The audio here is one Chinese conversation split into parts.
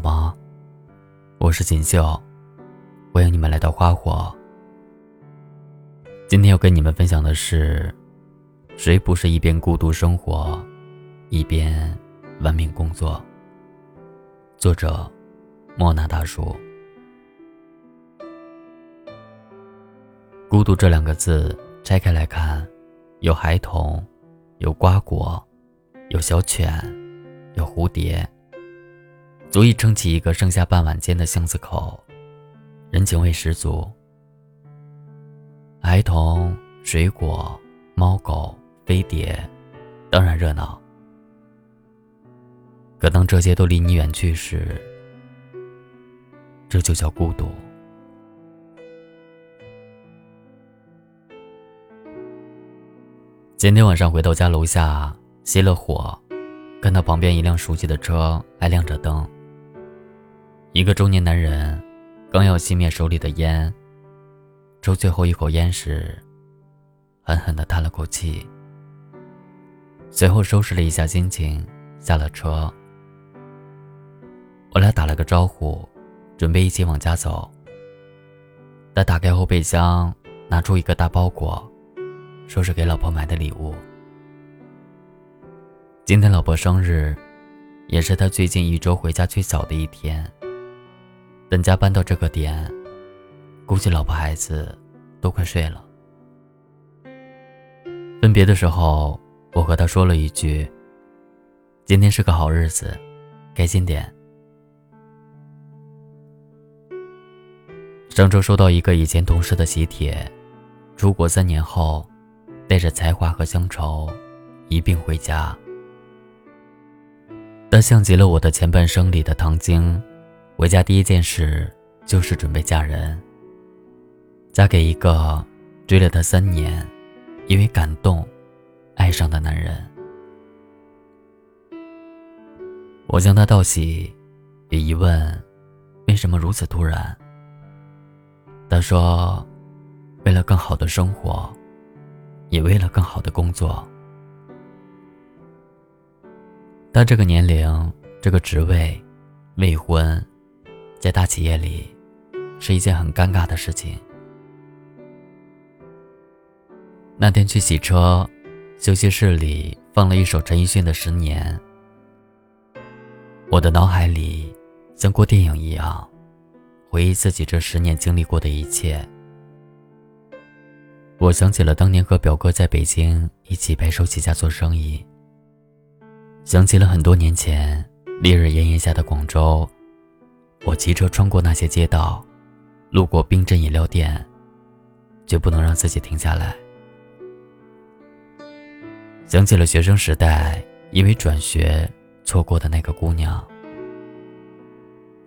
吗？我是锦绣，欢迎你们来到花火。今天要跟你们分享的是，谁不是一边孤独生活，一边玩命工作？作者：莫那大叔。孤独这两个字拆开来看，有孩童，有瓜果，有小犬，有蝴蝶。足以撑起一个盛夏半晚间的巷子口，人情味十足。孩童、水果、猫狗、飞碟，当然热闹。可当这些都离你远去时，这就叫孤独。今天晚上回到家楼下熄了火，看到旁边一辆熟悉的车还亮着灯。一个中年男人，刚要熄灭手里的烟，抽最后一口烟时，狠狠地叹了口气。随后收拾了一下心情，下了车。我俩打了个招呼，准备一起往家走。他打开后备箱，拿出一个大包裹，说是给老婆买的礼物。今天老婆生日，也是他最近一周回家最早的一天。等家搬到这个点，估计老婆孩子都快睡了。分别的时候，我和他说了一句：“今天是个好日子，开心点。”上周收到一个以前同事的喜帖，出国三年后，带着才华和乡愁一并回家。他像极了我的前半生里的唐晶。回家第一件事就是准备嫁人，嫁给一个追了她三年，因为感动爱上的男人。我向他道喜，也疑问为什么如此突然。他说：“为了更好的生活，也为了更好的工作。他这个年龄，这个职位，未婚。”在大企业里，是一件很尴尬的事情。那天去洗车，休息室里放了一首陈奕迅的《十年》，我的脑海里像过电影一样，回忆自己这十年经历过的一切。我想起了当年和表哥在北京一起白手起家做生意，想起了很多年前烈日炎炎下的广州。我骑车穿过那些街道，路过冰镇饮料店，绝不能让自己停下来。想起了学生时代因为转学错过的那个姑娘。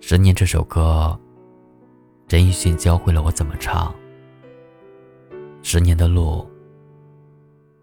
《十年》这首歌，陈奕迅教会了我怎么唱。十年的路，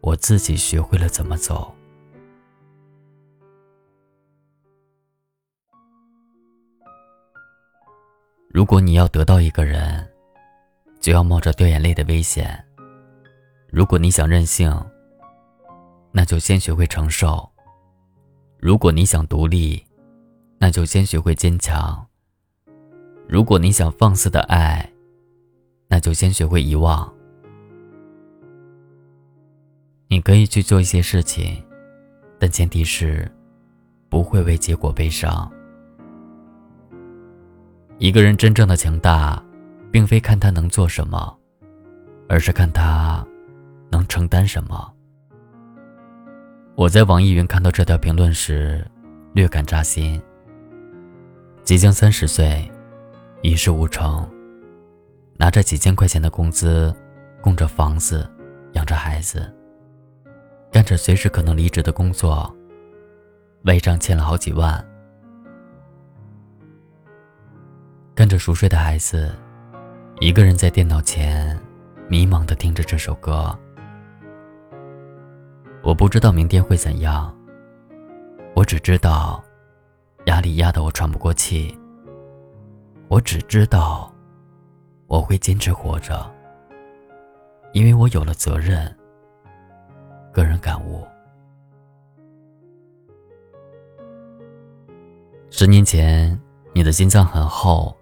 我自己学会了怎么走。如果你要得到一个人，就要冒着掉眼泪的危险。如果你想任性，那就先学会承受；如果你想独立，那就先学会坚强；如果你想放肆的爱，那就先学会遗忘。你可以去做一些事情，但前提是不会为结果悲伤。一个人真正的强大，并非看他能做什么，而是看他能承担什么。我在网易云看到这条评论时，略感扎心。即将三十岁，一事无成，拿着几千块钱的工资，供着房子，养着孩子，干着随时可能离职的工作，外账欠了好几万。看着熟睡的孩子，一个人在电脑前迷茫的听着这首歌。我不知道明天会怎样，我只知道压力压得我喘不过气。我只知道我会坚持活着，因为我有了责任。个人感悟：十年前。你的心脏很厚，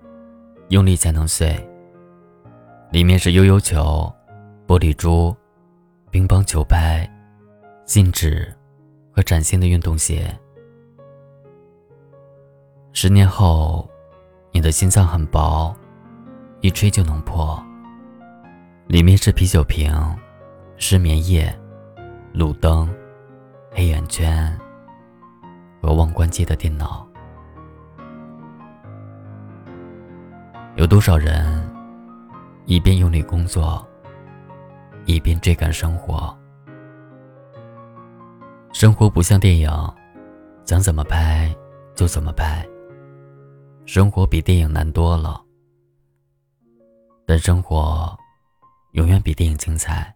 用力才能碎。里面是悠悠球、玻璃珠、乒乓球拍、信纸和崭新的运动鞋。十年后，你的心脏很薄，一吹就能破。里面是啤酒瓶、失眠夜、路灯、黑眼圈和忘关机的电脑。有多少人一边用力工作，一边追赶生活？生活不像电影，想怎么拍就怎么拍。生活比电影难多了，但生活永远比电影精彩，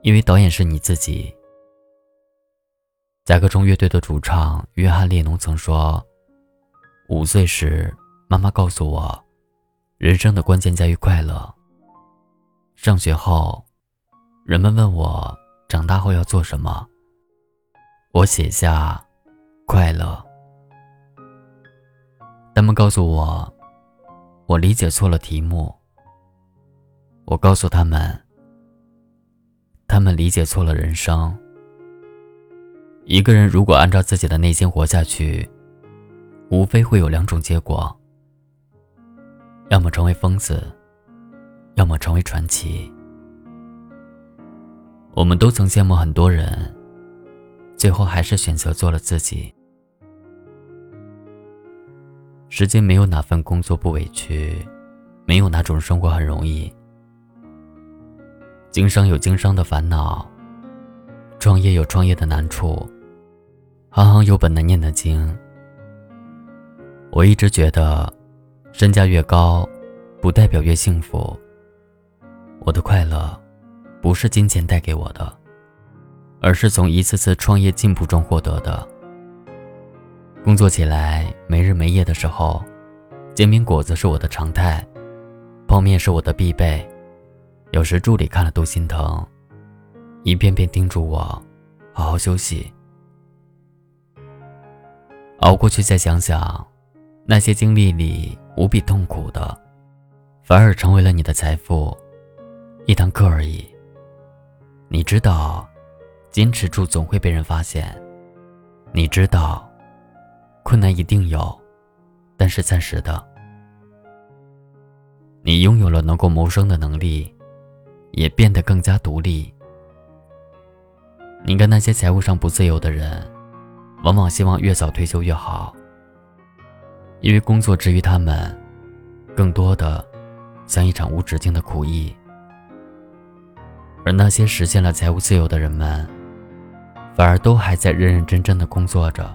因为导演是你自己。甲壳虫乐队的主唱约翰列侬曾说：“五岁时，妈妈告诉我。”人生的关键在于快乐。上学后，人们问我长大后要做什么，我写下快乐。他们告诉我，我理解错了题目。我告诉他们，他们理解错了人生。一个人如果按照自己的内心活下去，无非会有两种结果。要么成为疯子，要么成为传奇。我们都曾羡慕很多人，最后还是选择做了自己。时间没有哪份工作不委屈，没有哪种生活很容易。经商有经商的烦恼，创业有创业的难处，行行有本难念的经。我一直觉得。身价越高，不代表越幸福。我的快乐，不是金钱带给我的，而是从一次次创业进步中获得的。工作起来没日没夜的时候，煎饼果子是我的常态，泡面是我的必备。有时助理看了都心疼，一遍遍叮嘱我好好休息。熬过去再想想，那些经历里。无比痛苦的，反而成为了你的财富，一堂课而已。你知道，坚持住总会被人发现。你知道，困难一定有，但是暂时的。你拥有了能够谋生的能力，也变得更加独立。你看那些财务上不自由的人，往往希望越早退休越好。因为工作之于他们，更多的像一场无止境的苦役；而那些实现了财务自由的人们，反而都还在认认真真的工作着。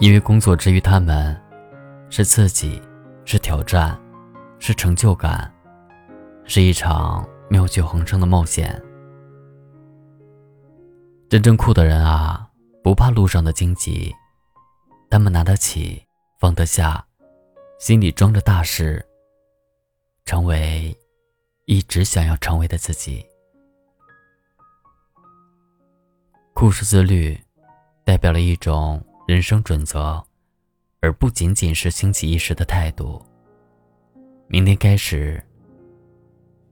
因为工作之于他们，是刺激，是挑战，是成就感，是一场妙趣横生的冒险。真正酷的人啊，不怕路上的荆棘，他们拿得起。放得下，心里装着大事，成为一直想要成为的自己。酷是自律，代表了一种人生准则，而不仅仅是兴起一时的态度。明天开始，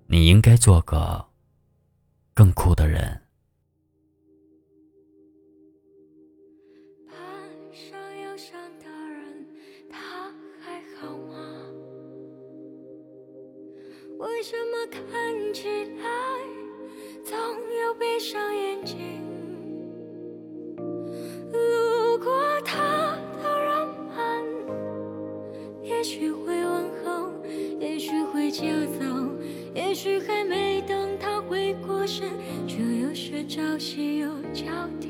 你应该做个更酷的人。为什么看起来总有闭上眼睛？路过他的人们，也许会问候，也许会就走，也许还没等他回过神，就又是朝夕又交替。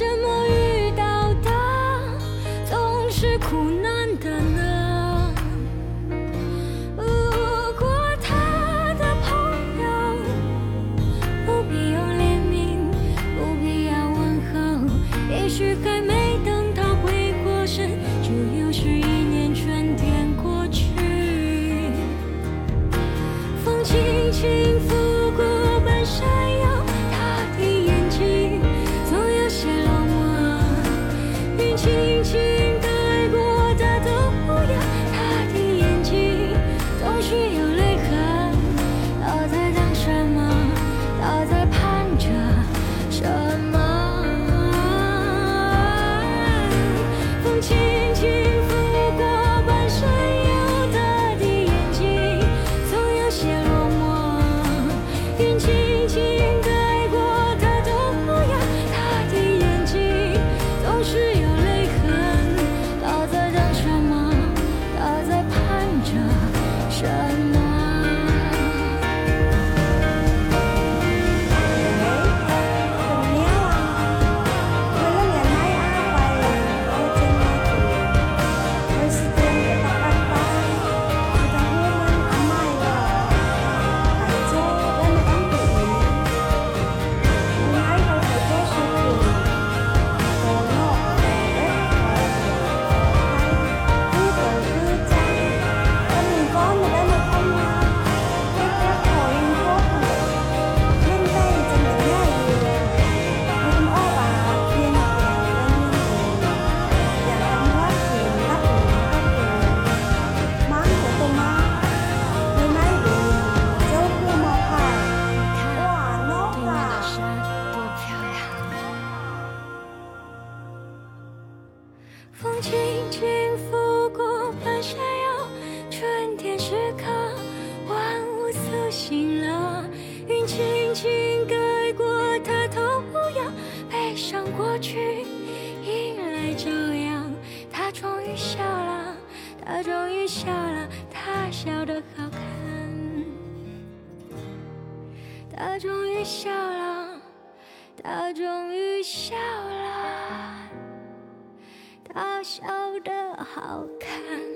什么遇到的总是苦难。起笑了，他笑得好看。